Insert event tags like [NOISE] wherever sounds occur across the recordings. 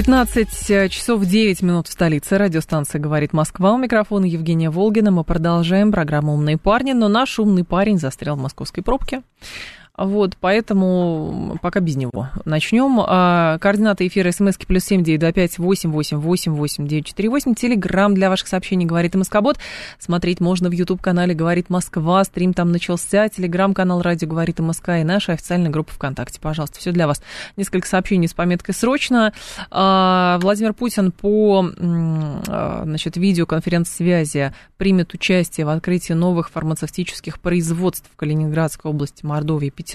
15 часов 9 минут в столице. Радиостанция «Говорит Москва». У микрофона Евгения Волгина. Мы продолжаем программу «Умные парни». Но наш умный парень застрял в московской пробке. Вот, поэтому пока без него. Начнем. А, координаты эфира смски плюс семь девять два пять восемь восемь восемь восемь девять четыре восемь. Телеграмм для ваших сообщений «Говорит Москобот». Смотреть можно в YouTube-канале «Говорит Москва». Стрим там начался. Телеграм-канал «Радио говорит Москва» и наша официальная группа ВКонтакте. Пожалуйста, все для вас. Несколько сообщений с пометкой «Срочно». А, Владимир Путин по а, значит, видеоконференц-связи примет участие в открытии новых фармацевтических производств в Калининградской области, Мордовии, Петербурге.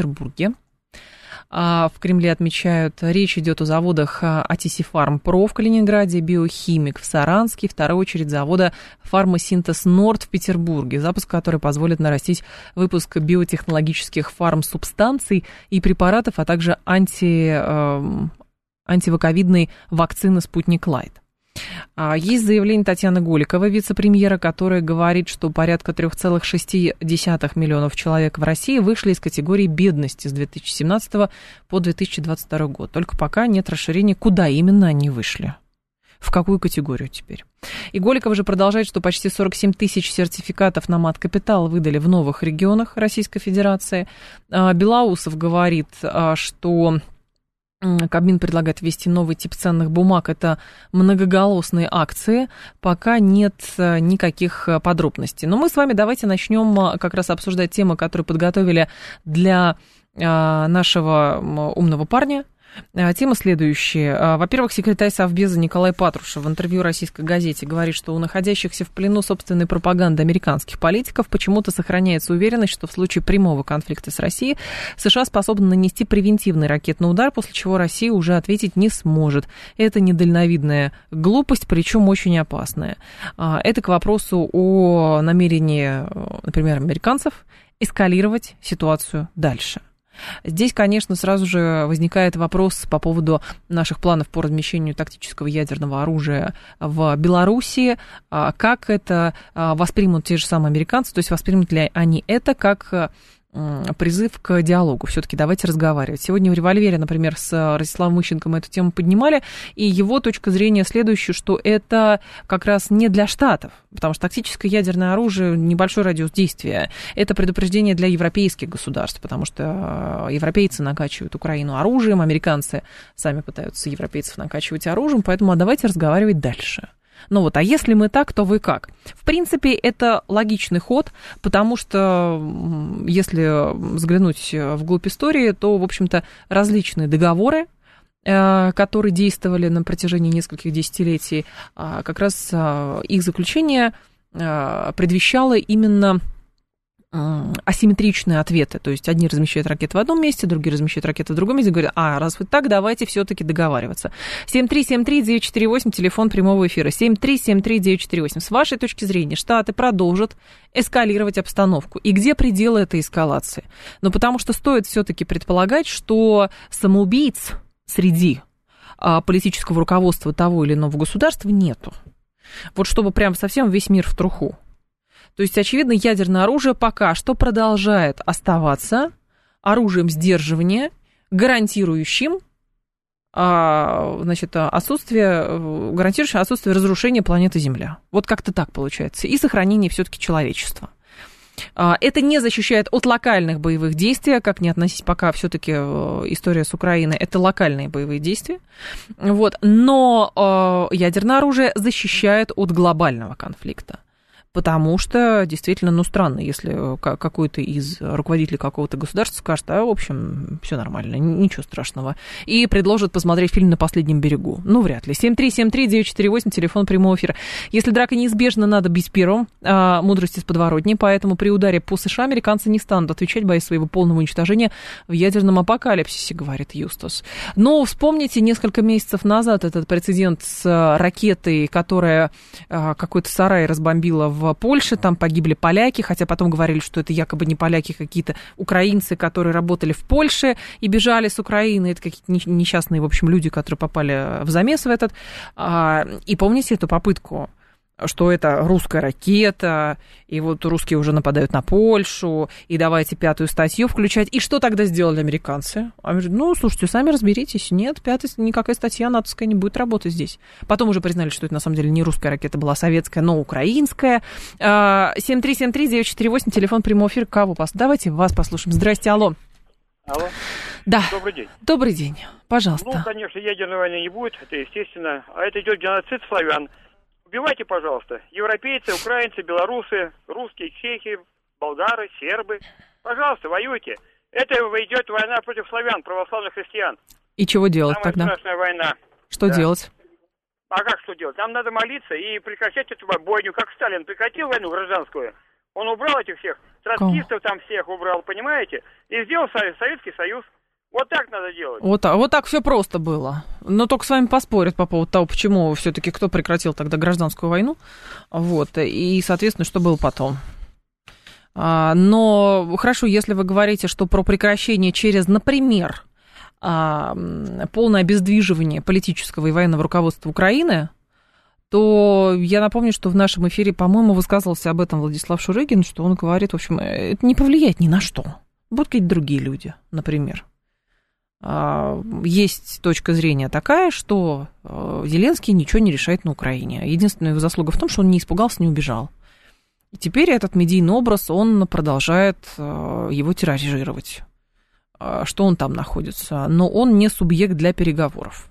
А, в Кремле отмечают, речь идет о заводах ATC Farm Pro в Калининграде, Биохимик в Саранске, в вторую очередь завода Фармасинтез Норд в Петербурге, запуск который позволит нарастить выпуск биотехнологических фармсубстанций и препаратов, а также анти, э, антиваковидной вакцины «Спутник Лайт». А, есть заявление Татьяны Голиковой, вице-премьера, которая говорит, что порядка 3,6 миллионов человек в России вышли из категории бедности с 2017 по 2022 год. Только пока нет расширения, куда именно они вышли. В какую категорию теперь? И Голикова же продолжает, что почти 47 тысяч сертификатов на мат-капитал выдали в новых регионах Российской Федерации. А, Белоусов говорит, а, что Кабмин предлагает ввести новый тип ценных бумаг. Это многоголосные акции. Пока нет э, никаких э, подробностей. Но мы с вами давайте начнем э, как раз обсуждать темы, которые подготовили для нашего умного парня, тема следующая. Э, во-первых, секретарь Совбеза Николай Патрушев в интервью российской газете говорит, что у находящихся в плену собственной пропаганды американских политиков почему-то сохраняется уверенность, что в случае прямого конфликта с Россией США способны нанести превентивный ракетный удар, после чего Россия уже ответить не сможет. Это недальновидная глупость, причем очень опасная. А, это к вопросу о намерении, э, например, американцев эскалировать ситуацию дальше. Здесь, конечно, сразу же возникает вопрос по поводу наших планов по размещению тактического ядерного оружия в Белоруссии. А как это а, воспримут те же самые американцы, то есть воспримут ли они это как призыв к диалогу. Все-таки давайте разговаривать. Сегодня в «Револьвере», например, с Ростиславом Мыщенко мы эту тему поднимали, и его точка зрения следующая, что это как раз не для Штатов, потому что тактическое ядерное оружие, небольшой радиус действия, это предупреждение для европейских государств, потому что э, европейцы накачивают Украину оружием, американцы сами пытаются европейцев накачивать оружием, поэтому а давайте разговаривать дальше. Ну вот, а если мы так, то вы как? В принципе, это логичный ход, потому что если взглянуть вглубь истории, то, в общем-то, различные договоры, э, которые действовали на протяжении нескольких десятилетий, а, как раз а, их заключение а, предвещало именно асимметричные ответы. То есть одни размещают ракеты в одном месте, другие размещают ракеты в другом месте, говорят, а, раз вы так, давайте все-таки договариваться. 7373948, телефон прямого эфира. 7373948. С вашей точки зрения, Штаты продолжат эскалировать обстановку. И где пределы этой эскалации? Ну, потому что стоит все-таки предполагать, что самоубийц среди а, политического руководства того или иного государства нету. Вот чтобы прям совсем весь мир в труху. То есть, очевидно, ядерное оружие пока что продолжает оставаться оружием сдерживания, гарантирующим а, значит, отсутствие, гарантирующим отсутствие разрушения планеты Земля. Вот как-то так получается. И сохранение все-таки человечества. А, это не защищает от локальных боевых действий, как не относить пока все-таки э, история с Украиной, это локальные боевые действия. Вот. Но э, ядерное оружие защищает от глобального конфликта. Потому что действительно, ну, странно, если э, какой-то из руководителей какого-то государства скажет, а, в общем, все нормально, ничего страшного. И предложит посмотреть фильм «На последнем берегу». Ну, вряд ли. 7373948, телефон прямого эфира. Если драка неизбежна, надо бить первым. А, мудрость из подворотни, поэтому при ударе по США американцы не станут отвечать, боясь своего полного уничтожения в ядерном апокалипсисе, говорит Юстас. Но вспомните, несколько месяцев назад этот прецедент с ракетой, которая а, какой-то сарай разбомбила в Польше, там погибли поляки, хотя потом говорили, что это якобы не поляки, какие-то украинцы, которые работали в Польше и бежали с Украины. Это какие-то несчастные, в общем, люди, которые попали в замес в этот. А, и помните эту попытку что это русская ракета, и вот русские уже нападают на Польшу, и давайте пятую статью включать. И что тогда сделали американцы? Они говорят, ну, слушайте, сами разберитесь. Нет, пятая, никакая статья натовская не будет работать здесь. Потом уже признали, что это на самом деле не русская ракета была, советская, но украинская. 7373948, а, телефон прямого эфира, кого пос... Давайте вас послушаем. Здрасте, алло. Алло. Да. Добрый день. Добрый день. Пожалуйста. Ну, конечно, ядерной войны не будет, это естественно. А это идет геноцид славян. Убивайте, пожалуйста, европейцы, украинцы, белорусы, русские, чехи, болгары, сербы. Пожалуйста, воюйте. Это идет война против славян, православных христиан. И чего делать Самая тогда? страшная война. Что да. делать? А как что делать? Нам надо молиться и прекращать эту бойню, как Сталин прекратил войну гражданскую. Он убрал этих всех, троцкистов там всех убрал, понимаете? И сделал Советский Союз. Вот так надо делать. Вот так, вот так все просто было. Но только с вами поспорят по поводу того, почему все-таки кто прекратил тогда гражданскую войну. Вот. И, соответственно, что было потом. А, но хорошо, если вы говорите, что про прекращение через, например, а, полное обездвиживание политического и военного руководства Украины, то я напомню, что в нашем эфире, по-моему, высказывался об этом Владислав Шурыгин, что он говорит, в общем, это не повлияет ни на что. Будут какие-то другие люди, например. А, есть точка зрения такая, что э, Зеленский ничего не решает на Украине. Единственная его заслуга в том, что он не испугался, не убежал. И теперь этот медийный образ, он продолжает э, его тиражировать. А, что он там находится. Но он не субъект для переговоров.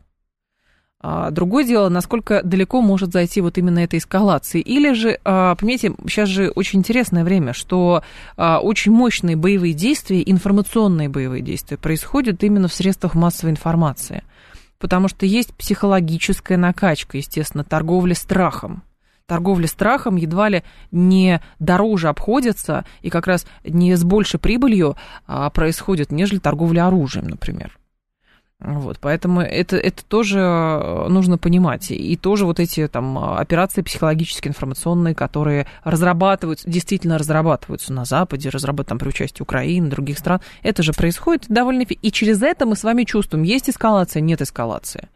А, другое дело, насколько далеко может зайти вот именно эта эскалация. Или же, а, понимаете, сейчас же очень интересное время, что а, очень мощные боевые действия, информационные боевые действия происходят именно в средствах массовой информации. Потому что есть психологическая накачка, естественно, торговля страхом. Торговля страхом едва ли не дороже обходится и как раз не с большей прибылью происходит, нежели торговля оружием, например. Вот, поэтому это, это тоже э, нужно понимать. И тоже вот эти там операции психологические, информационные, которые разрабатываются, действительно разрабатываются на Западе, разрабатывают там при участии Украины, других стран, это же происходит довольно... И через это мы с вами чувствуем, есть эскалация, нет эскалации.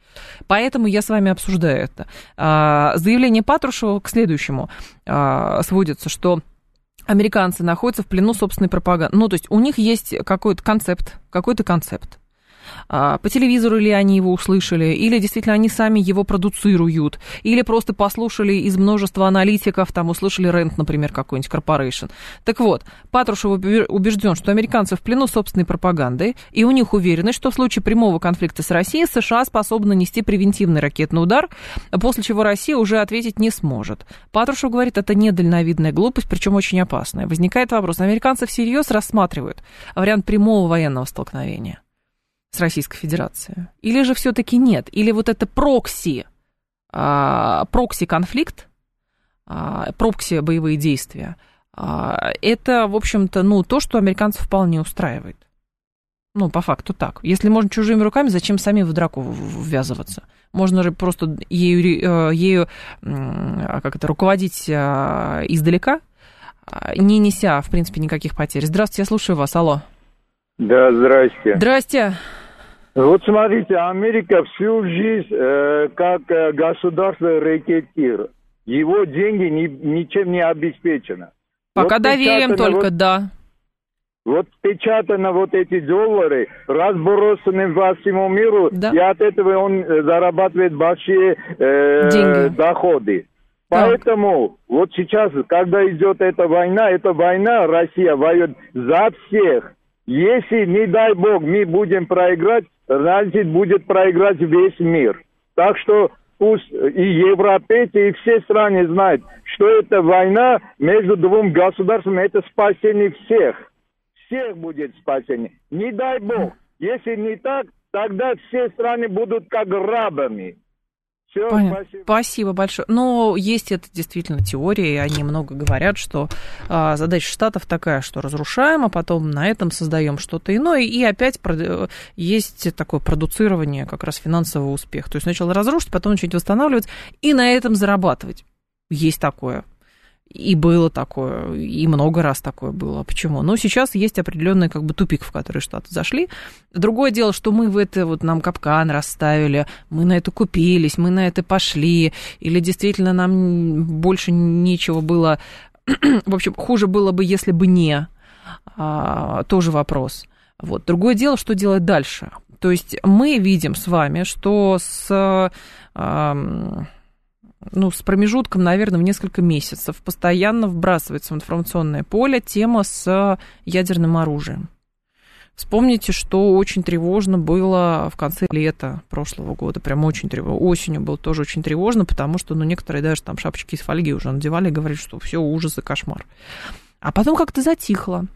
Поэтому я с вами обсуждаю это. А, заявление Патрушева к следующему а, сводится, что американцы находятся в плену собственной пропаганды. Ну, то есть у них есть какой-то концепт, какой-то концепт по телевизору ли они его услышали, или действительно они сами его продуцируют, или просто послушали из множества аналитиков, там услышали рент, например, какой-нибудь корпорейшн. Так вот, Патрушев убежден, что американцы в плену собственной пропагандой, и у них уверенность, что в случае прямого конфликта с Россией США способны нанести превентивный ракетный удар, после чего Россия уже ответить не сможет. Патрушев говорит, это недальновидная глупость, причем очень опасная. Возникает вопрос, американцы всерьез рассматривают вариант прямого военного столкновения? С Российской Федерацией? Или же все-таки нет? Или вот это прокси, а, прокси-конфликт, а, прокси боевые действия, а, это, в общем-то, ну, то, что американцев вполне устраивает. Ну, по факту так. Если можно чужими руками, зачем сами в драку ввязываться? Можно же просто ею, э, ею как это, руководить издалека, не неся, в принципе, никаких потерь. Здравствуйте, я слушаю вас. Алло. Да, здрасте. Здрасте. Вот смотрите, Америка всю жизнь э, как э, государство рекетир. Его деньги ни, ничем не обеспечено. Пока вот доверием только, вот, да. Вот печатано вот эти доллары, разбросаны по всему миру, да. и от этого он э, зарабатывает большие э, доходы. Так. Поэтому вот сейчас, когда идет эта война, эта война Россия воюет за всех. Если, не дай бог, мы будем проиграть, значит, будет проиграть весь мир. Так что пусть и европейцы, и все страны знают, что это война между двум государствами, это спасение всех. Всех будет спасение. Не дай бог. Если не так, тогда все страны будут как рабами. Все, спасибо. спасибо большое. Но есть это действительно теория, и они много говорят, что а, задача штатов такая, что разрушаем, а потом на этом создаем что-то иное, и опять прод... есть такое продуцирование как раз финансового успеха. То есть сначала разрушить, потом начать восстанавливать и на этом зарабатывать. Есть такое. И было такое, и много раз такое было. Почему? Но сейчас есть определенный как бы тупик, в который Штаты зашли. Другое дело, что мы в это вот нам капкан расставили, мы на это купились, мы на это пошли, или действительно нам больше нечего было... [CLEARS THROAT] в общем, хуже было бы, если бы не. А, тоже вопрос. Вот. Другое дело, что делать дальше. То есть мы видим с вами, что с... А, ну, с промежутком, наверное, в несколько месяцев постоянно вбрасывается в информационное поле тема с ядерным оружием. Вспомните, что очень тревожно было в конце лета прошлого года, прям очень тревожно. Осенью было тоже очень тревожно, потому что, ну, некоторые даже там шапочки из фольги уже надевали и говорили, что все ужас и кошмар. А потом как-то затихло.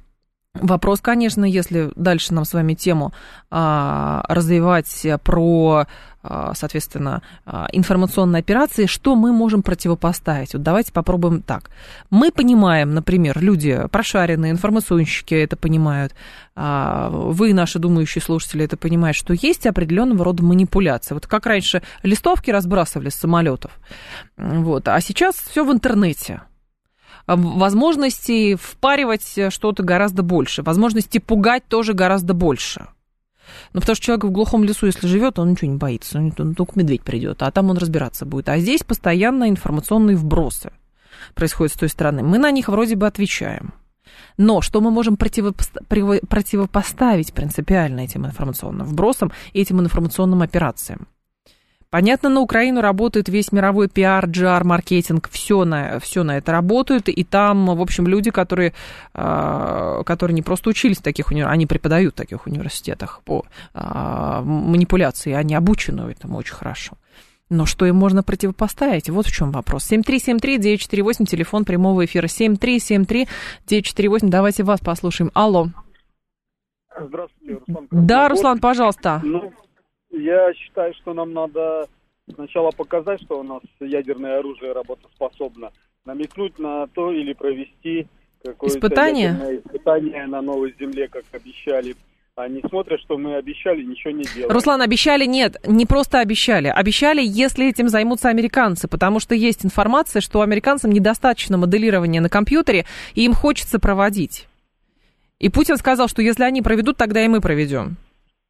Вопрос, конечно, если дальше нам с вами тему а, развивать про, а, соответственно, а, информационные операции, что мы можем противопоставить? Вот давайте попробуем так. Мы понимаем, например, люди прошаренные, информационщики это понимают, а, вы, наши думающие слушатели, это понимают, что есть определенного рода манипуляция. Вот как раньше листовки разбрасывали с самолетов, вот, а сейчас все в интернете возможностей впаривать что-то гораздо больше, возможности пугать тоже гораздо больше. Ну, потому что человек в глухом лесу, если живет, он ничего не боится, он только медведь придет, а там он разбираться будет. А здесь постоянно информационные вбросы происходят с той стороны. Мы на них вроде бы отвечаем. Но что мы можем противопоставить принципиально этим информационным вбросам и этим информационным операциям? Понятно, на Украину работает весь мировой пиар, GR, маркетинг, все на, все на это работает, и там, в общем, люди, которые, а, которые не просто учились в таких университетах, они преподают в таких университетах по а, манипуляции, они обучены этому очень хорошо. Но что им можно противопоставить? Вот в чем вопрос. 7373-948, телефон прямого эфира. 7373-948, давайте вас послушаем. Алло. Здравствуйте, Руслан. Да, Руслан, пожалуйста. Ну, я считаю, что нам надо сначала показать, что у нас ядерное оружие работоспособно, намекнуть на то или провести какое-то испытание? испытание на новой земле, как обещали. Они смотрят, что мы обещали, ничего не делаем. Руслан, обещали нет, не просто обещали. Обещали, если этим займутся американцы, потому что есть информация, что американцам недостаточно моделирования на компьютере, и им хочется проводить. И Путин сказал, что если они проведут, тогда и мы проведем.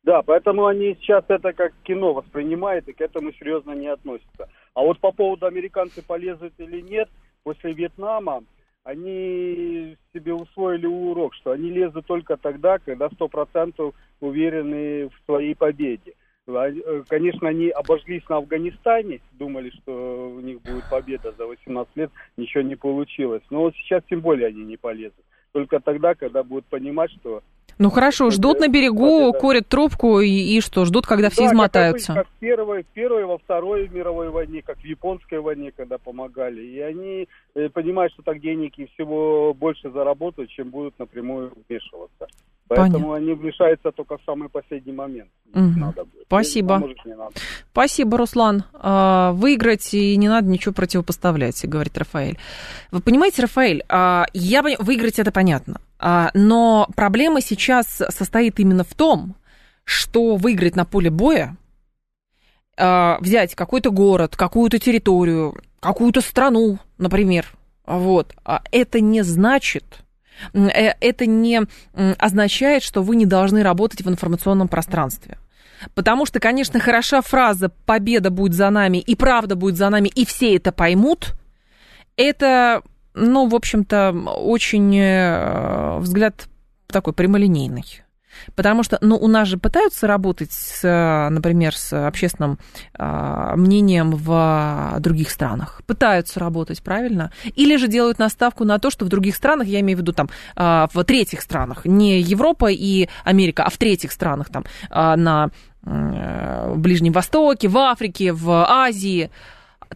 Да, поэтому они сейчас это как кино воспринимают и к этому серьезно не относятся. А вот по поводу американцы полезут или нет, после Вьетнама они себе усвоили урок, что они лезут только тогда, когда сто процентов уверены в своей победе. Э, конечно, они обожглись на Афганистане, думали, что у них будет победа за 18 лет, ничего не получилось. Но вот сейчас тем более они не полезут. Только тогда, когда будут понимать, что ну хорошо, ждут на берегу, курят трубку и, и что, ждут, когда все да, измотаются. Как, как в первой, в первой, во второй мировой войне, как в японской войне, когда помогали. И они э, понимают, что так денег и всего больше заработают, чем будут напрямую вмешиваться. Поэтому Понятно. они вмешаются только в самый последний момент. Угу. Надо будет. Спасибо. Может, надо. Спасибо, Руслан. А, выиграть и не надо ничего противопоставлять, говорит Рафаэль. Вы понимаете, Рафаэль, а, я выиграть это понятно. А, но проблема сейчас состоит именно в том, что выиграть на поле боя, взять какой-то город, какую-то территорию, какую-то страну, например, вот, это не значит, Э, это не означает, что вы не должны работать в информационном пространстве. Потому что, конечно, хороша фраза «победа будет за нами» и «правда будет за нами», и все это поймут. Это, ну, в общем-то, очень э, взгляд такой прямолинейный. Потому что, ну, у нас же пытаются работать, с, например, с общественным а, мнением в других странах. Пытаются работать, правильно? Или же делают наставку на то, что в других странах, я имею в виду там а, в третьих странах, не Европа и Америка, а в третьих странах, там, а, на в Ближнем Востоке, в Африке, в Азии,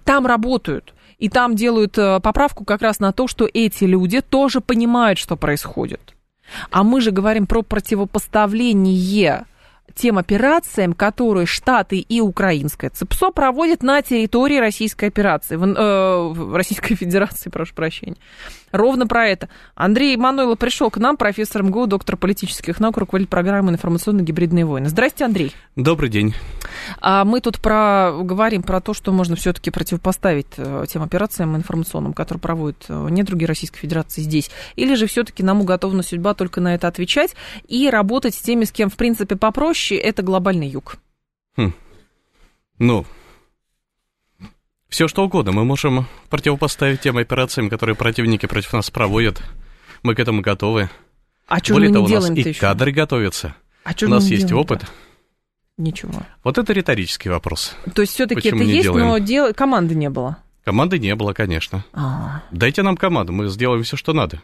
там работают. И там делают э, поправку как раз на то, что эти люди тоже понимают, что происходит. А мы же говорим про противопоставление тем операциям, которые Штаты и украинское ЦИПСО проводят на территории Российской операции, в, э, Российской [LAUGHS] Федерации, прошу прощения. Ровно про это. Андрей Мануйло пришел к нам, профессор МГУ, доктор политических наук, руководитель программы «Информационно-гибридные войны». Здрасте, Андрей. Добрый день. А мы тут про, говорим про то, что можно все-таки противопоставить э, тем операциям информационным, которые проводят э, недруги Российской Федерации здесь. Или же все-таки нам уготована судьба только на это отвечать и работать с теми, с кем, в принципе, попроще, это глобальный юг. Хм. Ну, все что угодно мы можем противопоставить тем операциям, которые противники против нас проводят. Мы к этому готовы. А что мы не того, делаем у нас и еще? кадры готовятся. А у нас есть опыт. Ничего. Вот это риторический вопрос. То есть все-таки это есть, делаем? но дел... команды не было. Команды не было, конечно. А-а-а. Дайте нам команду, мы сделаем все, что надо.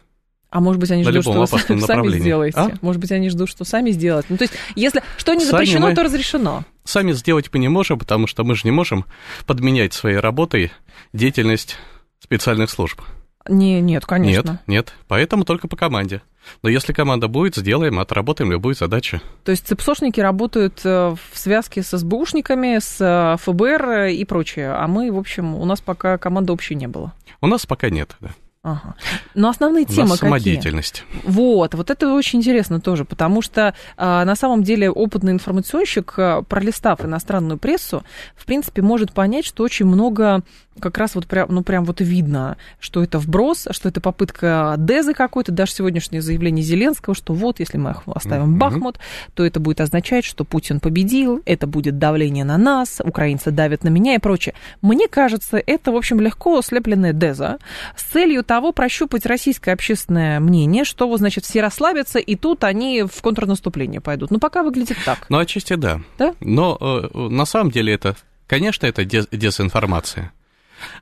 А может быть, они ждут, что вы [LAUGHS] сами сделаете. А? Может быть, они ждут, что сами сделаете. Ну, то есть, если что не запрещено, мы... то разрешено. Сами сделать мы не можем, потому что мы же не можем подменять своей работой деятельность специальных служб. Не, нет, конечно. Нет, нет, поэтому только по команде. Но если команда будет, сделаем, отработаем любую задачу. То есть ЦИПСОшники работают э, в связке с СБУшниками, с э, ФБР и прочее, а мы, в общем, у нас пока команды общей не было. У нас пока нет, да. Ага. Но основные темы какие? самодеятельность. Вот, вот это очень интересно тоже, потому что а, на самом деле опытный информационщик, а, пролистав иностранную прессу, в принципе, может понять, что очень много как раз вот прям, ну, прям вот видно, что это вброс, что это попытка Дезы какой-то, даже сегодняшнее заявление Зеленского, что вот, если мы оставим mm-hmm. Бахмут, то это будет означать, что Путин победил, это будет давление на нас, украинцы давят на меня и прочее. Мне кажется, это, в общем, легко слепленная Деза с целью того прощупать российское общественное мнение, что, вот, значит, все расслабятся, и тут они в контрнаступление пойдут. Ну, пока выглядит так. Ну, отчасти да. Да? Но э, на самом деле это, конечно, это дез- дезинформация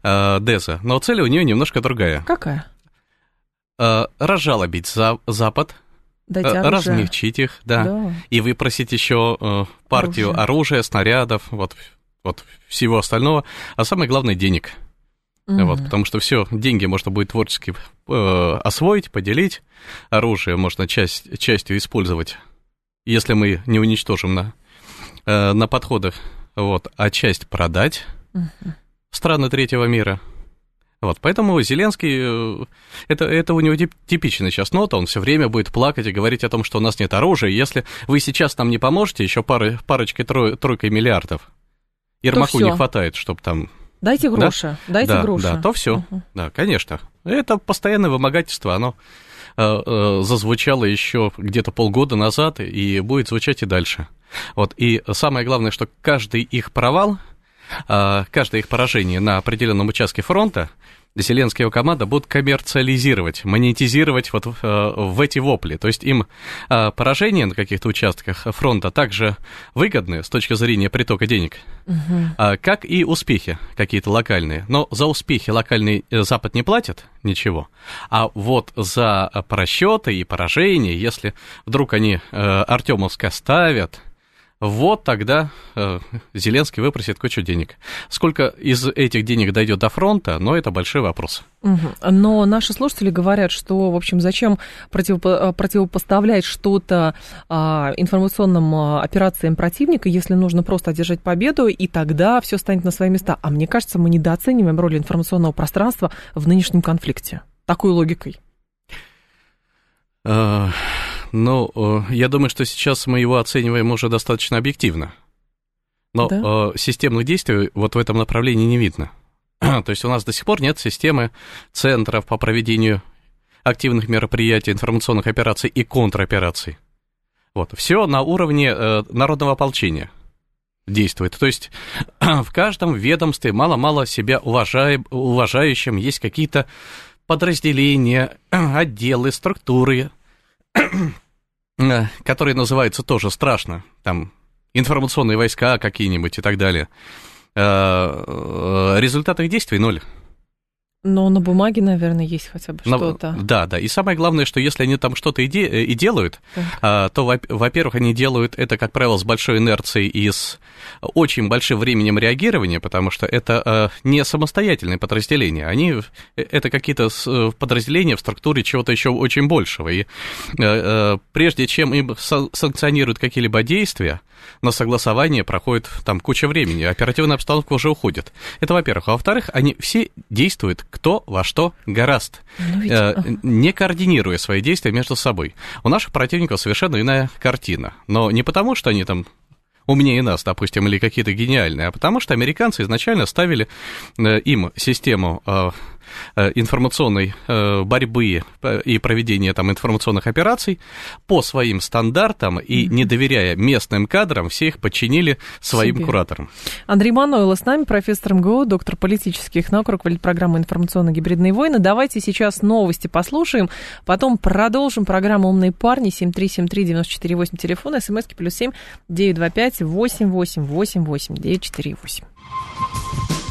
э, Деза, но цель у нее немножко другая. Какая? Э, разжалобить за, Запад, Дать э, размягчить их, да, да. и выпросить еще э, партию оружия. оружия, снарядов, вот, вот всего остального, а самое главное денег. Угу. Вот, потому что все, деньги можно будет творчески э, освоить, поделить, оружие можно часть, частью использовать, если мы не уничтожим на, э, на подходах, вот, а часть продать. Угу страны третьего мира. Вот, поэтому Зеленский, э, это, это у него типичная сейчас нота, он все время будет плакать и говорить о том, что у нас нет оружия. Если вы сейчас нам не поможете, еще пары, парочкой, трой, тройкой миллиардов, Ермаку не хватает, чтобы там... Дайте гроши, да? дайте да, гроши. Да, то все, угу. да, конечно. Это постоянное вымогательство, оно э, э, зазвучало еще где-то полгода назад и будет звучать и дальше. Вот, и самое главное, что каждый их провал а, каждое их поражение на определенном участке фронта Зеленский и его команда будут коммерциализировать, монетизировать вот э, в эти вопли. То есть им э, поражения на каких-то участках фронта также выгодны с точки зрения притока денег, угу. как и успехи какие-то локальные. Но за успехи локальный э, Запад не платит ничего, а вот за просчеты и поражения, если вдруг они Артемовск оставят, вот тогда э, Зеленский выпросит кучу денег. Сколько из этих денег дойдет до фронта, но это большой вопрос. Угу. Но наши слушатели говорят, что, в общем, зачем противопо- э, противопоставлять что-то а, информационным а, операциям противника, если нужно просто одержать победу, и тогда все станет на свои места. А мне кажется, мы недооцениваем роль информационного пространства в нынешнем конфликте. Такой логикой. Ну, э, я думаю, что сейчас мы его оцениваем уже достаточно объективно. Но да? Э, системных действий вот в этом направлении не видно. [CLEARS THROAT] То есть у нас до сих пор нет системы центров по проведению активных мероприятий, информационных операций и контропераций. Вот, все на уровне э, народного ополчения действует. То есть [CLEARS THROAT] в каждом ведомстве мало-мало себя уважаем, уважающим есть какие-то подразделения, [CLEARS THROAT] отделы, структуры, [COUGHS] которые называются тоже страшно, там информационные войска какие-нибудь и так далее, э, результат их действий ноль. Но на бумаге, наверное, есть хотя бы что-то. Да, да. И самое главное, что если они там что-то и, де- и делают, так. то, во-первых, они делают это, как правило, с большой инерцией и с очень большим временем реагирования, потому что это не самостоятельные подразделения. Они это какие-то подразделения в структуре чего-то еще очень большего. И прежде чем им санкционируют какие-либо действия, на согласование проходит там куча времени, оперативная обстановка уже уходит. Это во-первых. А во-вторых, они все действуют кто во что гораст, ну, ведь... э, не координируя свои действия между собой. У наших противников совершенно иная картина. Но не потому, что они там умнее нас, допустим, или какие-то гениальные, а потому что американцы изначально ставили э, им систему э, информационной э, борьбы э, и проведения там информационных операций по своим стандартам и, не доверяя местным кадрам, все их подчинили своим Себе. кураторам. Андрей Манойло с нами, профессор МГУ, доктор политических наук, руководитель программы «Информационно-гибридные войны». Давайте сейчас новости послушаем, потом продолжим программу «Умные парни» 7373948, телефон, смски плюс 7 925 888 948.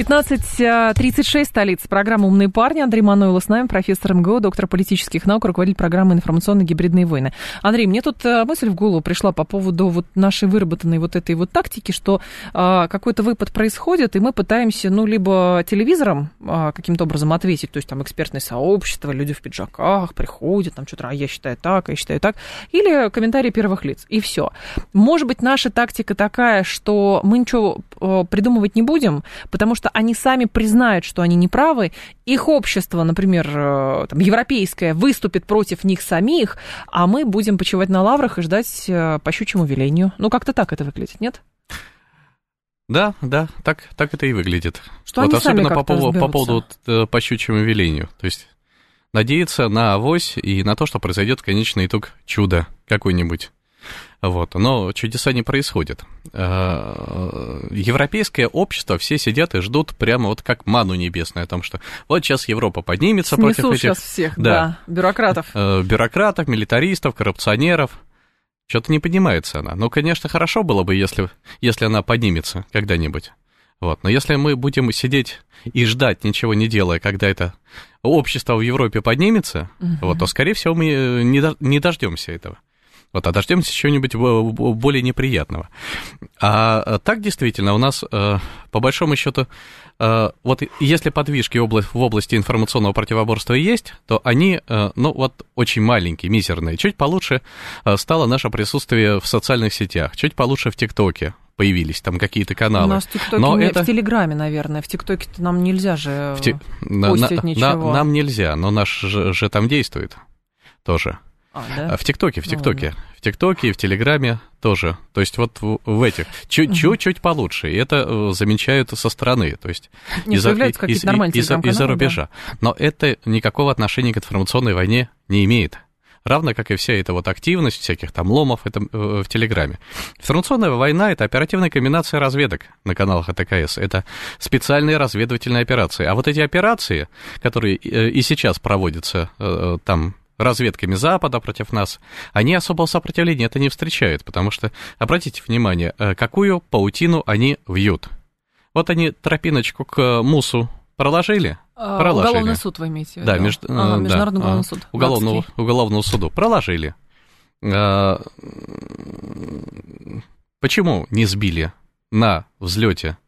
15.36, столица. Программа «Умные парни». Андрей Мануйло с нами, профессор МГУ, доктор политических наук, руководитель программы «Информационные гибридные войны». Андрей, мне тут э, мысль в голову пришла по поводу вот нашей выработанной вот этой вот тактики, что а, какой-то выпад происходит, и мы пытаемся, ну, либо телевизором а, каким-то образом ответить, то есть там экспертное сообщество, люди в пиджаках приходят, там что-то, а я считаю так, а я считаю так, или комментарии первых лиц, и все. Может быть, наша тактика такая, что мы ничего э, придумывать не будем, потому что они сами признают, что они неправы, их общество, например, э, там, европейское, выступит против них самих, а мы будем почивать на лаврах и ждать э, по щучьему велению. Ну, как-то так это выглядит, нет? Да, да, так, так это и выглядит. Что вот особенно по, поводу, по поводу э, по щучьему велению. То есть надеяться на авось и на то, что произойдет конечный итог чуда какой-нибудь. Вот. Но чудеса не происходят. А, европейское общество, все сидят и ждут прямо вот как ману небесную о том, что вот сейчас Европа поднимется Снесут против этих... сейчас всех, да, да бюрократов. Э, бюрократов, милитаристов, коррупционеров. Что-то не поднимается она. Ну, конечно, хорошо было бы, если, если она поднимется когда-нибудь. Вот. Но если мы будем сидеть и ждать, ничего не делая, когда это общество в Европе поднимется, угу. вот, то, скорее всего, мы не, не дождемся этого. Вот, а дождемся чего-нибудь более неприятного. А так действительно у нас, э, по большому счету, э, вот если подвижки в области информационного противоборства есть, то они, э, ну, вот очень маленькие, мизерные. Чуть получше стало наше присутствие в социальных сетях, чуть получше в ТикТоке появились там какие-то каналы. У нас в ТикТоке, но это... в Телеграме, наверное. В ТикТоке-то нам нельзя же в те... постить на, ничего. На, нам нельзя, но наш же, же там действует тоже. А, да? А, в ТикТоке, в ну ТикТоке. Ну, в ТикТоке и в Телеграме тоже. То есть вот в, в этих. Чуть-чуть получше. И это э, замечают со стороны. То есть [LAUGHS] из-за из, из, из рубежа. Да. Но это никакого отношения к информационной войне не имеет. Равно как и вся эта вот активность всяких там ломов это, э, в Телеграме. Информационная война — это оперативная комбинация разведок на каналах АТКС. Это специальные разведывательные операции. А вот эти операции, которые э, и сейчас проводятся там разведками Запада против нас, они особого сопротивления это не встречают, потому что, обратите внимание, э, какую паутину они вьют. Вот они тропиночку к Мусу проложили, а, проложили. Уголовный суд вы имеете в виду? Да, между, ага, Международный да, уголовный суд. Уголовного, уголовного суду проложили. А, почему не сбили на взлете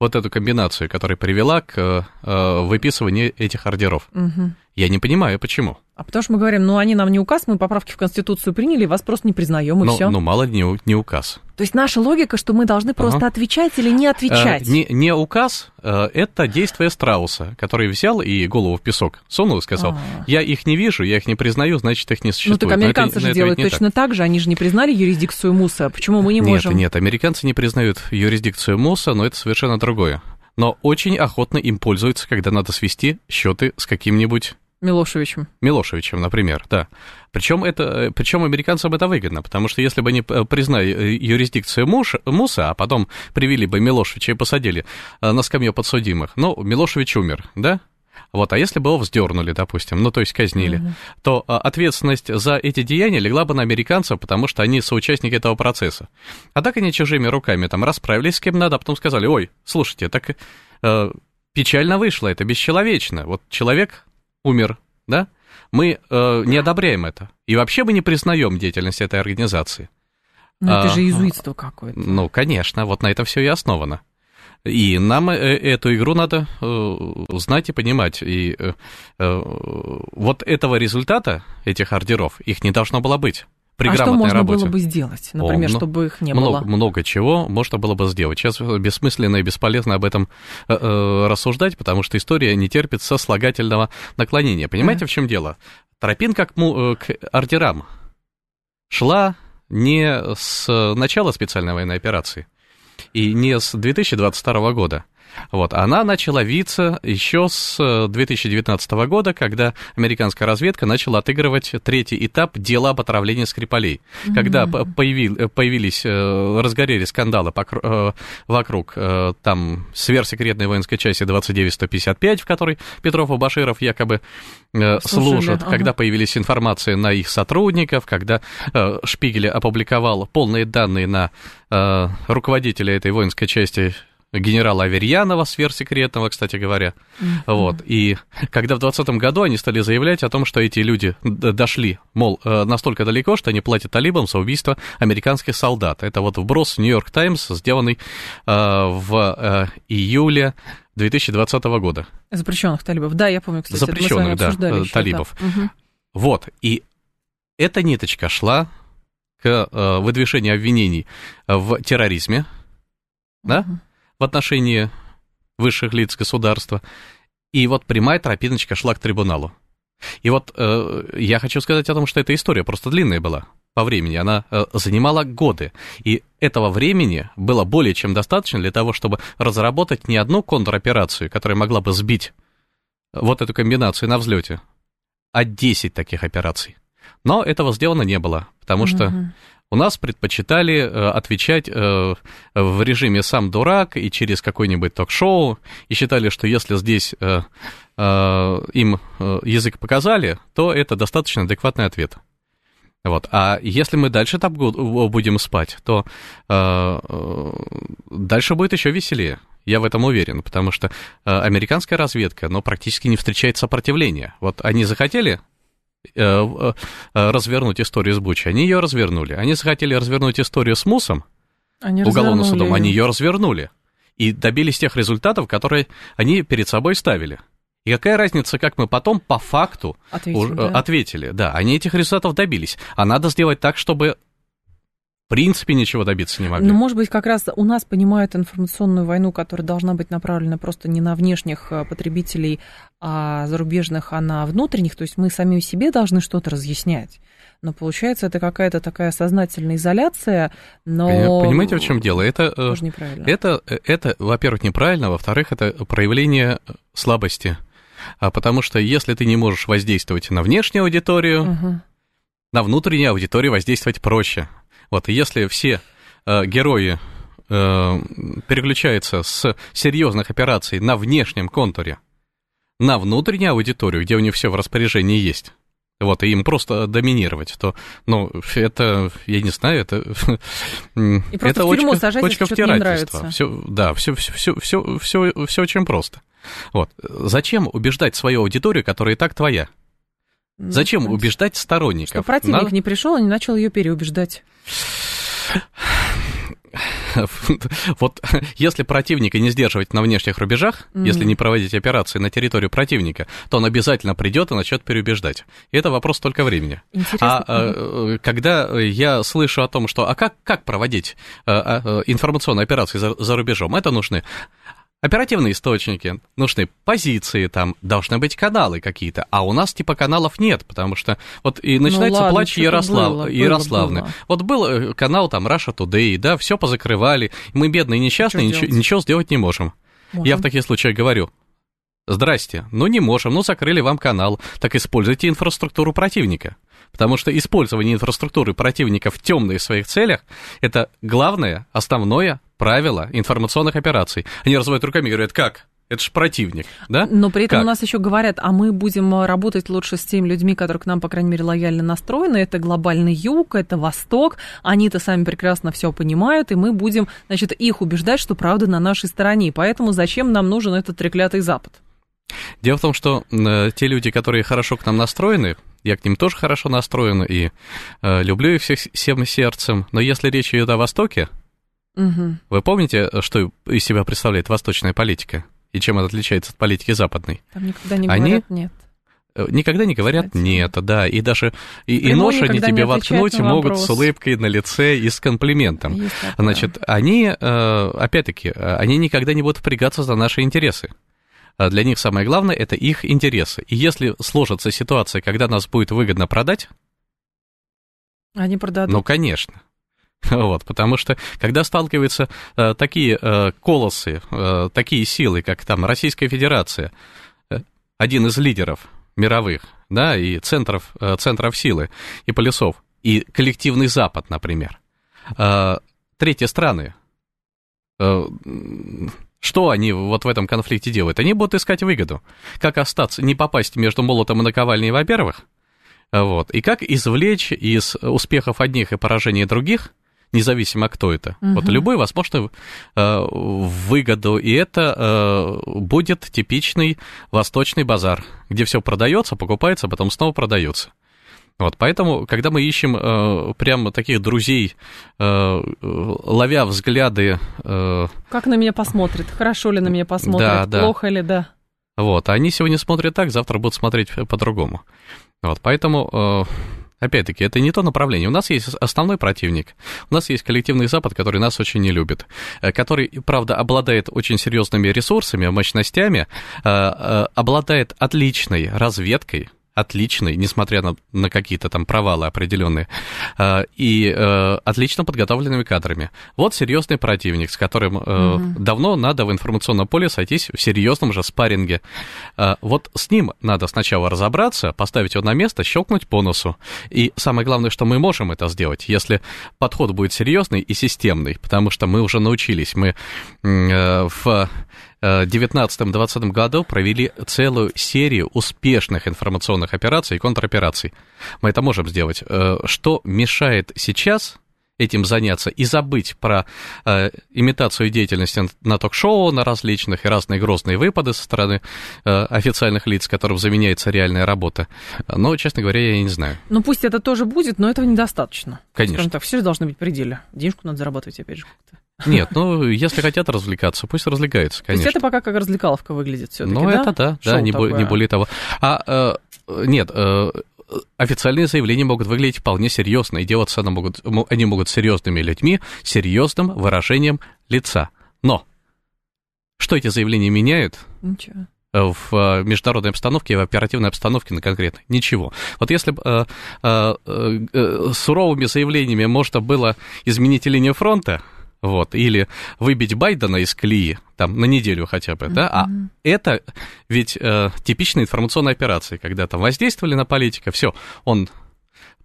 вот эту комбинацию, которая привела к э, выписыванию этих ордеров? Угу. Я не понимаю, почему. А потому что мы говорим, ну они нам не указ, мы поправки в Конституцию приняли, вас просто не признаем, и но, все. Ну, мало ли не, не указ. То есть наша логика, что мы должны просто ага. отвечать или не отвечать. А, не, не указ, а, это действие Страуса, который взял и голову в песок сунул и сказал, А-а-а. я их не вижу, я их не признаю, значит, их не существует. Ну так американцы это, же делают точно так. так же, они же не признали юрисдикцию Муса, почему мы не можем? Нет, нет, американцы не признают юрисдикцию Муса, но это совершенно другое. Но очень охотно им пользуются, когда надо свести счеты с каким-нибудь Милошевичем. Милошевичем, например, да. Причем, это, причем американцам это выгодно, потому что если бы они признали юрисдикцию Муш, Муса, а потом привели бы Милошевича и посадили на скамью подсудимых, ну, Милошевич умер, да? Вот, а если бы его вздернули, допустим, ну, то есть казнили, mm-hmm. то а, ответственность за эти деяния легла бы на американцев, потому что они соучастники этого процесса. А так они чужими руками там расправились с кем надо, а потом сказали, ой, слушайте, так э, печально вышло, это бесчеловечно. Вот человек умер, да? Мы э, не одобряем это. И вообще мы не признаем деятельность этой организации. Ну, это а, же иезуитство какое-то. Ну, конечно, вот на это все и основано. И нам э, эту игру надо э, знать и понимать. И э, вот этого результата, этих ордеров, их не должно было быть при а что можно работе. было бы сделать, например, О, чтобы их не много, было? Много чего можно было бы сделать. Сейчас бессмысленно и бесполезно об этом э, э, рассуждать, потому что история не терпит сослагательного наклонения. Понимаете, а. в чем дело? Тропинка к, к ордерам шла не с начала специальной военной операции, и не с 2022 года. Вот, она начала виться еще с 2019 э, года, когда американская разведка начала отыгрывать третий этап дела об отравлении Скрипалей. Mm-hmm. Когда появил, появились, э, разгорели скандалы э, вокруг там сверхсекретной воинской части 29155, в которой Петров и Баширов якобы Служили, служат, ага. когда появились информации на их сотрудников, когда Шпигель опубликовал полные данные на руководителя этой воинской части генерала Аверьянова, сверхсекретного, кстати говоря. Mm-hmm. Вот. И когда в 2020 году они стали заявлять о том, что эти люди дошли, мол, э, настолько далеко, что они платят талибам за убийство американских солдат. Это вот вброс в Нью-Йорк Таймс, сделанный э, в э, июле 2020 года. Запрещенных талибов. Да, я помню, кстати, Запрещенных, да, талибов. Да. Угу. Вот. И эта ниточка шла к выдвижению обвинений в терроризме, да, угу в отношении высших лиц государства. И вот прямая тропиночка шла к трибуналу. И вот э, я хочу сказать о том, что эта история просто длинная была по времени. Она э, занимала годы. И этого времени было более чем достаточно для того, чтобы разработать не одну контроперацию, которая могла бы сбить вот эту комбинацию на взлете, а 10 таких операций. Но этого сделано не было, потому что у нас предпочитали э, отвечать э, в режиме «сам дурак» и через какое-нибудь ток-шоу, и считали, что если здесь э, им язык показали, то это достаточно адекватный ответ. Вот. А если мы дальше так будем спать, то дальше будет еще веселее. Я в этом уверен, потому что американская разведка, но практически не встречает сопротивления. Вот они захотели развернуть историю с Бучи. Они ее развернули. Они захотели развернуть историю с Мусом, они уголовным судом, они ее развернули. И добились тех результатов, которые они перед собой ставили. И какая разница, как мы потом по факту Ответим, уж, да. ответили. Да, они этих результатов добились. А надо сделать так, чтобы принципе ничего добиться не могли. Ну, может быть, как раз у нас понимают информационную войну, которая должна быть направлена просто не на внешних э, потребителей, а зарубежных, а на внутренних. То есть мы сами себе должны что-то разъяснять. Но получается, это какая-то такая сознательная изоляция, но... Понимаете, в чем дело? Это, э, Тоже неправильно. это, это во-первых, неправильно, во-вторых, это проявление слабости. А потому что если ты не можешь воздействовать на внешнюю аудиторию, угу. на внутреннюю аудиторию воздействовать проще. Вот, и если все э, герои э, переключаются с серьезных операций на внешнем контуре на внутреннюю аудиторию, где у них все в распоряжении есть, вот, и им просто доминировать, то, ну, это, я не знаю, это... [LAUGHS] И это тюрьму сажать, точка втирательства. Все, да, все, все, все, все, все, все очень просто. Вот. Зачем убеждать свою аудиторию, которая и так твоя? Ну, Зачем ну, убеждать сторонников? Что противник Надо... не пришел и не начал ее переубеждать. Вот если противника не сдерживать на внешних рубежах, mm-hmm. если не проводить операции на территорию противника, то он обязательно придет и начнет переубеждать. И это вопрос только времени. Интересно. А mm-hmm. когда я слышу о том, что а как, как проводить а, а, информационные операции за, за рубежом, это нужны оперативные источники, нужны позиции, там должны быть каналы какие-то, а у нас типа каналов нет, потому что вот и ну начинается ну, ладно, плач Ярослав, было, Ярославны. Было. Вот был э, канал там Russia Today, да, все позакрывали, мы бедные несчастные, ничего, ничего сделать не можем. можем. Я в таких случаях говорю, Здрасте. Ну, не можем, ну, закрыли вам канал. Так используйте инфраструктуру противника. Потому что использование инфраструктуры противника в темных своих целях – это главное, основное правило информационных операций. Они разводят руками и говорят, как? Это же противник, да? Но при этом как? у нас еще говорят, а мы будем работать лучше с теми людьми, которые к нам, по крайней мере, лояльно настроены. Это глобальный юг, это Восток. Они-то сами прекрасно все понимают, и мы будем, значит, их убеждать, что правда на нашей стороне. Поэтому зачем нам нужен этот треклятый Запад? Дело в том, что э, те люди, которые хорошо к нам настроены, я к ним тоже хорошо настроен и э, люблю их всех всем сердцем, но если речь идет о Востоке, угу. вы помните, что из себя представляет восточная политика? и чем она отличается от политики западной. Там никогда не говорят Они... нет. Э, никогда не говорят Кстати. нет, да, и даже и, и нож они тебе воткнуть могут с улыбкой на лице и с комплиментом. Значит, они, э, опять-таки, э, они никогда не будут впрягаться за наши интересы. А для них самое главное – это их интересы. И если сложится ситуация, когда нас будет выгодно продать… Они продадут. Ну, конечно. [LAUGHS] Вот, потому что когда сталкиваются э, такие э, колосы, э, такие силы, как там Российская Федерация, э, один из лидеров мировых, да, и центров, э, центров силы и полюсов, и коллективный Запад, например, э, третьи страны, э, что они вот в этом конфликте делают? Они будут искать выгоду. Как остаться, не попасть между молотом и наковальней, во-первых, вот, и как извлечь из успехов одних и поражений других независимо кто это. Угу. Вот любой возможно э, выгоду, и это э, будет типичный восточный базар, где все продается, покупается, а потом снова продается. Вот, поэтому, когда мы ищем э, прямо таких друзей, э, ловя взгляды... Э, как на меня посмотрит, хорошо ли на меня посмотрит, да, плохо да. ли, да. Вот, они сегодня смотрят так, завтра будут смотреть по-другому. Вот, поэтому э, Опять-таки, это не то направление. У нас есть основной противник. У нас есть коллективный Запад, который нас очень не любит, э, который, правда, обладает очень серьезными ресурсами, мощностями, э, э, обладает отличной разведкой, отличный, несмотря на, на какие-то там провалы определенные, э, и э, отлично подготовленными кадрами. Вот серьезный противник, с которым э, угу. давно надо в информационном поле сойтись в серьезном же спарринге. Э, вот с ним надо сначала разобраться, поставить его на место, щелкнуть по носу. И самое главное, что мы можем это сделать, если подход будет серьезный и системный, потому что мы уже научились, мы э, в 2019-2020 году провели целую серию успешных информационных операций и контропераций. Мы это можем сделать. Э, что мешает сейчас этим заняться и забыть про э, имитацию деятельности на ток-шоу, на различных и разные грозные выпады со стороны э, официальных лиц, которым заменяется реальная работа. Но, честно говоря, я не знаю. Ну, пусть это тоже будет, но этого недостаточно. Конечно. Скажем так, все же должны быть пределе. Денежку надо зарабатывать, опять же, как-то. [LAUGHS] Нет, ну, если хотят развлекаться, пусть развлекаются, конечно. То есть это пока как развлекаловка выглядит все таки Ну, да? это да, да, не, бо- не более того. А, э, нет, э, официальные заявления могут выглядеть вполне серьезно, и делаться они могут, они могут серьезными людьми, серьезным выражением лица. Но что эти заявления меняют? Ничего в э, международной обстановке и в оперативной обстановке на конкретной. Ничего. Вот если бы э, э, э, суровыми заявлениями можно было изменить линию фронта, вот, или выбить Байдена из колеи, там, на неделю хотя бы, да, а это ведь э, типичная информационная операция, когда там воздействовали на политика, все, он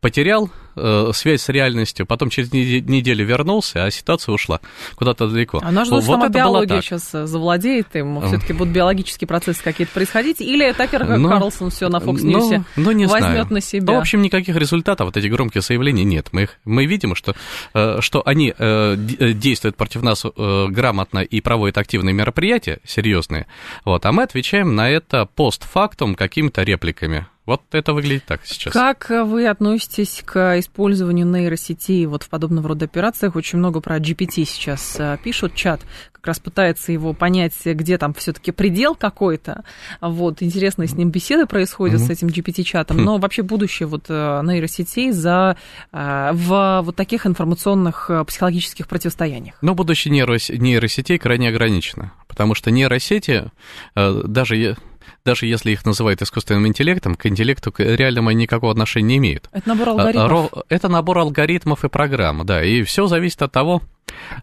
потерял э, связь с реальностью, потом через неделю вернулся, а ситуация ушла куда-то далеко. А нас ждут, вот, сама биология сейчас э, завладеет им, все-таки будут биологические процессы какие-то происходить, или Такер ну, Карлсон все на Fox News ну, ну, не возьмет знаю. на себя? Ну, в общем, никаких результатов, вот эти громкие заявления нет. Мы, их, мы видим, что, э, что они э, действуют против нас э, грамотно и проводят активные мероприятия, серьезные, вот, а мы отвечаем на это постфактум какими-то репликами. Вот это выглядит так сейчас. Как вы относитесь к использованию нейросетей вот в подобного рода операциях? Очень много про GPT сейчас э, пишут, чат как раз пытается его понять, где там все-таки предел какой-то. Вот, интересные с ним беседы происходят mm-hmm. с этим GPT-чатом, но вообще будущее вот э, нейросетей за, э, в вот таких информационных психологических противостояниях. Но будущее нейросетей крайне ограничено, потому что нейросети, даже даже если их называют искусственным интеллектом, к интеллекту к реальному они никакого отношения не имеют. Это набор алгоритмов. Это набор алгоритмов и программ, да, и все зависит от того,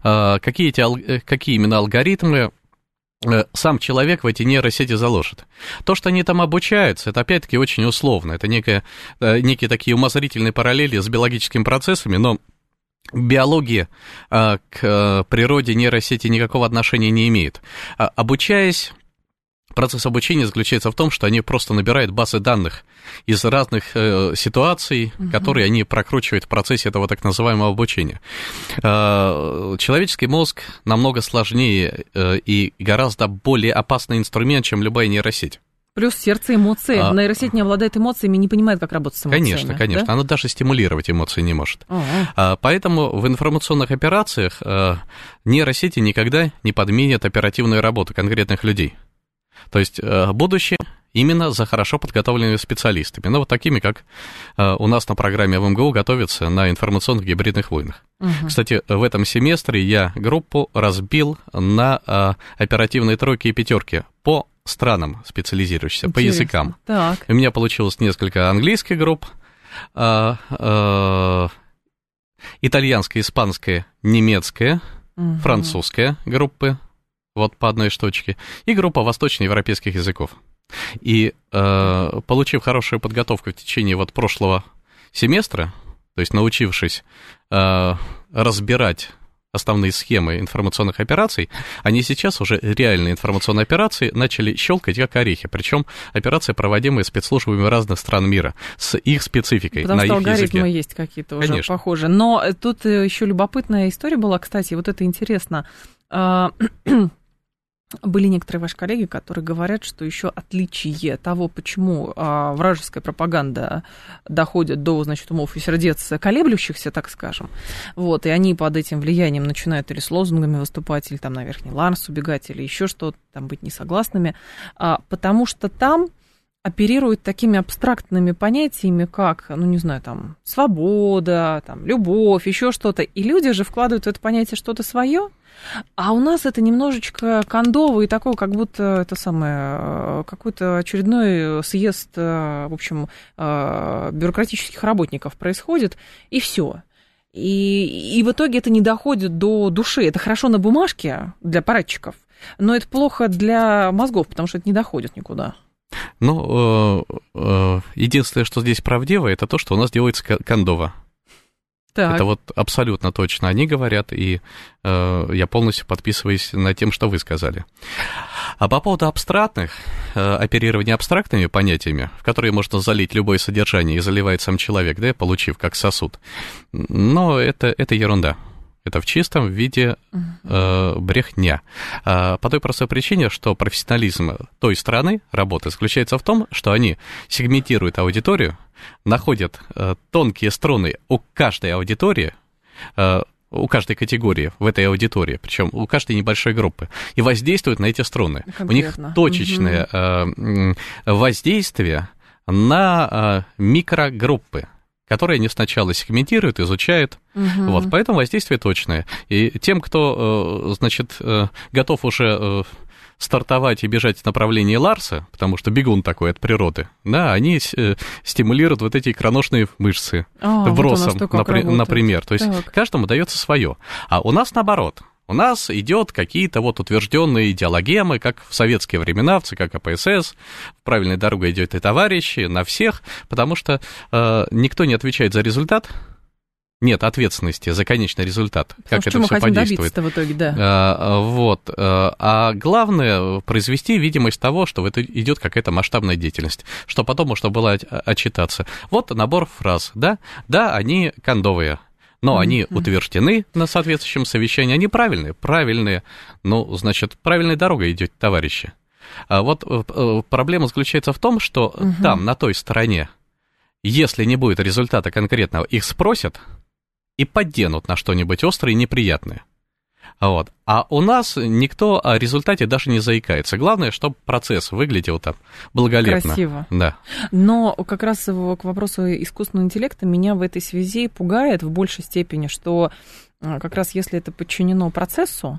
а, какие, эти, э, какие именно алгоритмы Э, сам человек в эти нейросети заложит. То, что они там обучаются, это опять-таки очень условно. Это некое, э, некие такие умозрительные параллели с биологическими процессами, но биология э, к природе нейросети никакого отношения не имеет. А, обучаясь Процесс обучения заключается в том, что они просто набирают базы данных из разных э, ситуаций, угу. которые они прокручивают в процессе этого так называемого обучения. Э, человеческий мозг намного сложнее э, и гораздо более опасный инструмент, чем любая нейросеть. Плюс сердце эмоции. А, Нейросеть не обладает эмоциями, не понимает, как работать с эмоциями. Конечно, конечно. Да? Она даже стимулировать эмоции не может. А, поэтому в информационных операциях а, нейросети никогда не подменят оперативную работу конкретных людей. То есть э, будущее именно за хорошо подготовленными специалистами. Ну, вот такими, как э, у нас на программе в МГУ готовятся на информационных гибридных войнах. Угу. Кстати, в этом семестре я группу разбил на э, оперативные тройки и пятерки по странам специализирующихся, Интересно. по языкам. Так. У меня получилось несколько английских групп, итальянская, испанская, немецкая, угу. французская группы, вот по одной штучке, и группа восточноевропейских языков. И э, получив хорошую подготовку в течение вот прошлого семестра, то есть научившись э, разбирать основные схемы информационных операций, они сейчас уже реальные информационные операции начали щелкать как орехи, причем операции, проводимые спецслужбами разных стран мира, с их спецификой Потому на что их алгоритмы языке. есть какие-то уже Конечно. похожие. Но тут еще любопытная история была, кстати, вот это интересно. [CLEARS THROAT] Были некоторые ваши коллеги, которые говорят, что еще отличие того, почему а, вражеская пропаганда доходит до, значит, умов и сердец колеблющихся, так скажем, вот, и они под этим влиянием начинают или с лозунгами выступать, или там на Верхний Ларс убегать, или еще что-то, там быть несогласными, а, потому что там оперируют такими абстрактными понятиями, как, ну, не знаю, там, свобода, там, любовь, еще что-то, и люди же вкладывают в это понятие что-то свое, а у нас это немножечко кондово и такое, как будто это самое, э, какой-то очередной съезд, э, в общем, э, бюрократических работников происходит, и все. И, и в итоге это не доходит до души. Это хорошо на бумажке для парадчиков, но это плохо для мозгов, потому что это не доходит никуда. Ну, единственное, что здесь правдиво, это то, что у нас делается кондово. Так. Это вот абсолютно точно они говорят, и э, я полностью подписываюсь на тем, что вы сказали. А по поводу абстрактных, э, оперирования абстрактными понятиями, в которые можно залить любое содержание и заливает сам человек, да, получив как сосуд, но это, это ерунда. Это в чистом виде э, брехня. Э, по той простой причине, что профессионализм той страны работы заключается в том, что они сегментируют аудиторию, находят э, тонкие струны у каждой аудитории, э, у каждой категории в этой аудитории, причем у каждой небольшой группы, и воздействуют на эти струны. Конкретно. У них точечное угу. э, воздействие на э, микрогруппы которые они сначала сегментируют, изучают. Угу. Вот, поэтому воздействие точное. И тем, кто, э, значит, э, готов уже э, стартовать и бежать в направлении Ларса, потому что бегун такой от природы, да, они стимулируют вот эти икроножные мышцы а, вбросом, вот напри- например. То есть так. каждому дается свое. А у нас наоборот. У нас идет какие-то вот утвержденные идеологемы, как в советские времена, в ЦК КПСС, правильной дорогой идет и товарищи, на всех, потому что э, никто не отвечает за результат, нет ответственности за конечный результат, Потому как это все подействует. в итоге, да. А, вот. А, а главное произвести видимость того, что это идет какая-то масштабная деятельность, что потом можно было отчитаться. Вот набор фраз, да, да, они кондовые, но они утверждены на соответствующем совещании, они правильные, правильные, ну, значит, правильной дорогой идете, товарищи. А вот э, э, проблема заключается в том, что mm-hmm. там, на той стороне, если не будет результата конкретного, их спросят и подденут на что-нибудь острое и неприятное. Вот. А у нас никто о результате даже не заикается. Главное, чтобы процесс выглядел там благолепно. Красиво. Да. Но как раз к вопросу искусственного интеллекта меня в этой связи пугает в большей степени, что а, как раз если это подчинено процессу,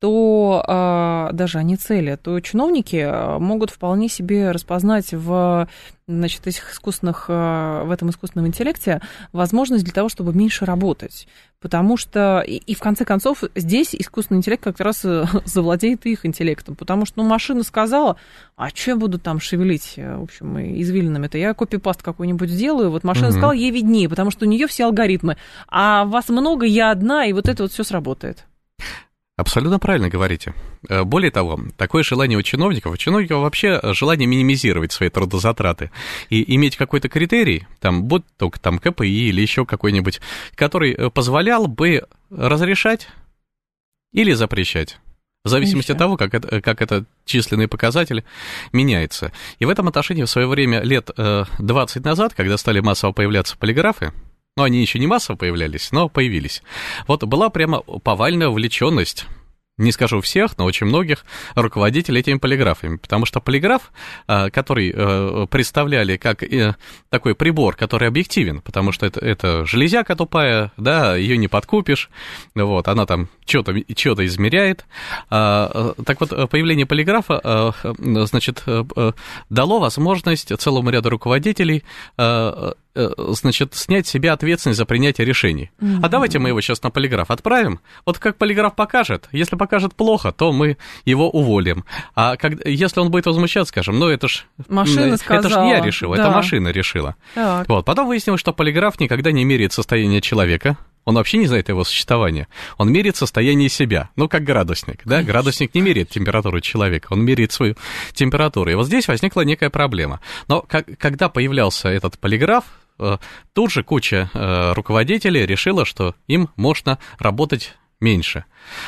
то а, даже они цели, то чиновники а, могут вполне себе распознать в значит, этих искусственных, а, в этом искусственном интеллекте возможность для того, чтобы меньше работать. Потому что, и, и в конце концов, здесь искусственный интеллект как раз э, [LAUGHS] завладеет их интеллектом. Потому что, ну, машина сказала, а что я буду там шевелить, э, в общем, извилинами-то? Я копипаст какой-нибудь сделаю, вот машина угу. сказала, ей виднее, потому что у нее все алгоритмы. А вас много, я одна, и вот это вот все сработает. Абсолютно правильно говорите. Э, более того, такое желание у чиновников, у чиновников вообще желание минимизировать свои трудозатраты и иметь какой-то критерий, там, будь то там КПИ или еще какой-нибудь, который э, позволял бы разрешать или запрещать. В зависимости от того, как это, как этот численный показатель меняется. И в этом отношении в свое время, лет 20 э, назад, когда стали массово появляться полиграфы, ну, они еще не массово появлялись, но появились. Вот была прямо повальная увлеченность не скажу всех, но очень многих руководителей этими полиграфами, потому что полиграф, а, который э, представляли как э, такой прибор, который объективен, потому что это, это железяка тупая, да, ее не подкупишь, вот, она там что-то что измеряет. А, э, так вот, появление полиграфа, значит, дало возможность целому ряду руководителей значит, снять с себя ответственность за принятие решений. Mm-hmm. А давайте мы его сейчас на полиграф отправим. Вот как полиграф покажет, если покажет плохо, то мы его уволим. А как, если он будет возмущаться, скажем, ну это ж... Машина сказала. Это ж я решил, да. это машина решила. Так. Вот, потом выяснилось, что полиграф никогда не меряет состояние человека, он вообще не знает его существования. Он меряет состояние себя. Ну, как градусник, да? Градусник не меряет температуру человека, он меряет свою температуру. И вот здесь возникла некая проблема. Но как, когда появлялся этот полиграф, э, тут же куча э, руководителей решила, что им можно работать меньше.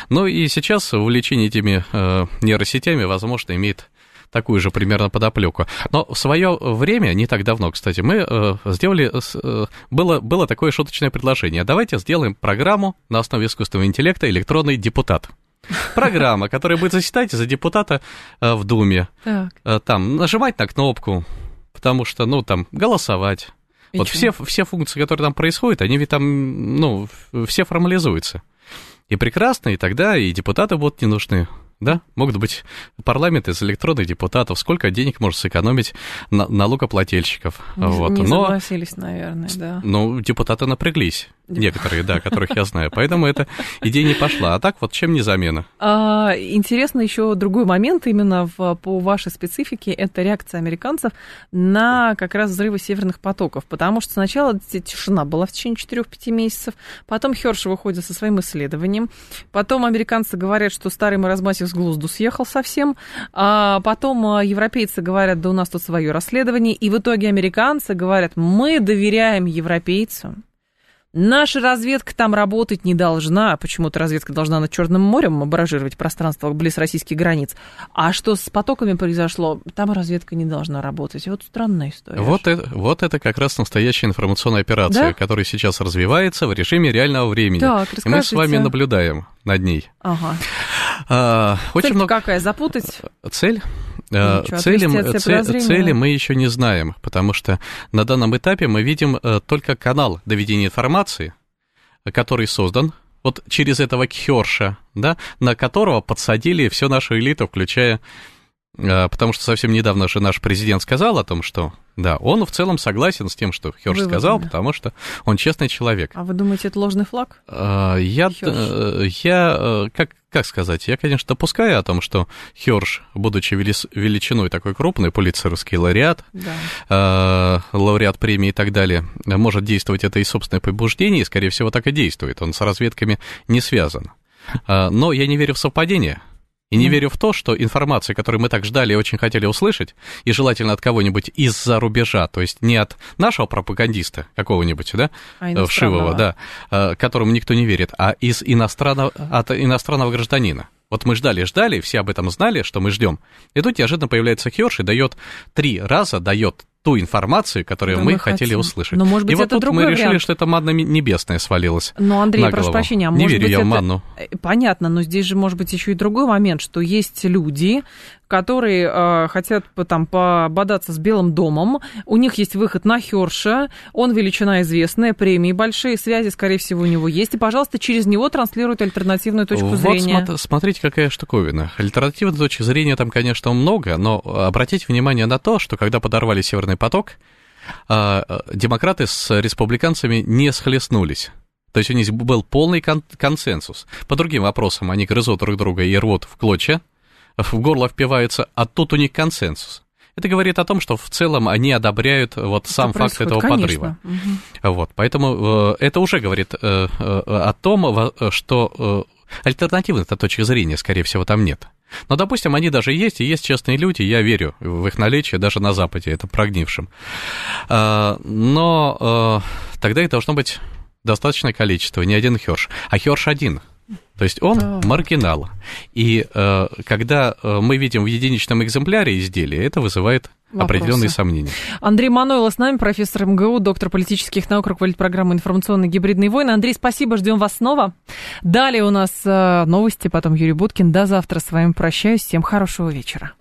Ну и сейчас увлечение этими э, нейросетями, возможно, имеет такую же примерно подоплеку. Но в свое время, не так давно, кстати, мы э, сделали, э, было, было такое шуточное предложение. Давайте сделаем программу на основе искусственного интеллекта «Электронный депутат». Программа, которая будет заседать за депутата э, в Думе. Так. Там нажимать на кнопку, потому что, ну, там, голосовать. И вот все, все функции, которые там происходят, они ведь там, ну, все формализуются. И прекрасно, и тогда и депутаты будут не нужны да, могут быть парламент из электронных депутатов, сколько денег может сэкономить на, налогоплательщиков. Не, вот. не Но, согласились, наверное, да. Ну, депутаты напряглись. Некоторые, да, которых я знаю. Поэтому эта идея не пошла. А так вот чем не замена? А, интересно еще другой момент именно в, по вашей специфике. Это реакция американцев на как раз взрывы северных потоков. Потому что сначала тишина была в течение 4-5 месяцев. Потом Херш выходит со своим исследованием. Потом американцы говорят, что старый маразматик с глузду съехал совсем. А потом а, европейцы говорят, да у нас тут свое расследование. И в итоге американцы говорят, мы доверяем европейцам. Наша разведка там работать не должна. Почему-то разведка должна над Черным морем оборажировать пространство близ российских границ. А что с потоками произошло, там разведка не должна работать. Вот странная история. Вот это, вот это как раз настоящая информационная операция, да? которая сейчас развивается в режиме реального времени. Так, И мы с вами наблюдаем над ней. Ага. А, очень Цель много... какая? Запутать? Цель? Э, Ничего, цели, цели, цели мы еще не знаем, потому что на данном этапе мы видим э, только канал доведения информации, который создан вот через этого Кхерша, да, на которого подсадили всю нашу элиту, включая э, потому что совсем недавно же наш президент сказал о том, что да, он в целом согласен с тем, что Херш Выводами. сказал, потому что он честный человек. А вы думаете, это ложный флаг? А, я, я как, как сказать, я, конечно, допускаю о том, что Херш, будучи величиной такой крупный, полицейский лауреат, да. лауреат премии и так далее, может действовать это из собственного побуждения, и, скорее всего, так и действует. Он с разведками не связан. Но я не верю в совпадение. И не mm. верю в то, что информация, которую мы так ждали и очень хотели услышать, и желательно от кого-нибудь из-за рубежа, то есть не от нашего пропагандиста какого-нибудь, да, а вшивого, да, э, которому никто не верит, а из иностранного, от иностранного гражданина. Вот мы ждали, ждали, все об этом знали, что мы ждем. И тут неожиданно появляется Херш и дает три раза, дает ту информацию, которую да, мы, мы хотели услышать. Но, может быть, и вот тут мы вариант. решили, что это манна небесная свалилась. Но, Андрей, на прошу прощения, а Не может верю быть, я это... в манну. Понятно, но здесь же может быть еще и другой момент, что есть люди, которые э, хотят там пободаться с Белым домом. У них есть выход на Херша. Он величина известная, премии большие, связи, скорее всего, у него есть. И, пожалуйста, через него транслируют альтернативную точку вот зрения. Вот смотрите, какая штуковина. Альтернативной точки зрения там, конечно, много, но обратите внимание на то, что когда подорвали Северный поток, э, демократы с республиканцами не схлестнулись. То есть у них был полный кон- консенсус. По другим вопросам они грызут друг друга и рвут в клочья, в горло впиваются, а тут у них консенсус. Это говорит о том, что в целом они одобряют вот это сам факт этого конечно. подрыва. Угу. Вот, поэтому э, это уже говорит э, о том, что альтернативных точки зрения, скорее всего, там нет. Но, допустим, они даже есть, и есть честные люди, я верю в их наличие даже на Западе, это прогнившим. Но тогда их должно быть достаточное количество, не один Херш, а Херш один. То есть он да. маргинал. И э, когда э, мы видим в единичном экземпляре изделия, это вызывает Вопросы. определенные сомнения. Андрей Манойло с нами, профессор МГУ, доктор политических наук, руководитель программы «Информационные гибридные войны». Андрей, спасибо, ждем вас снова. Далее у нас э, новости, потом Юрий Буткин. До завтра с вами прощаюсь. Всем хорошего вечера.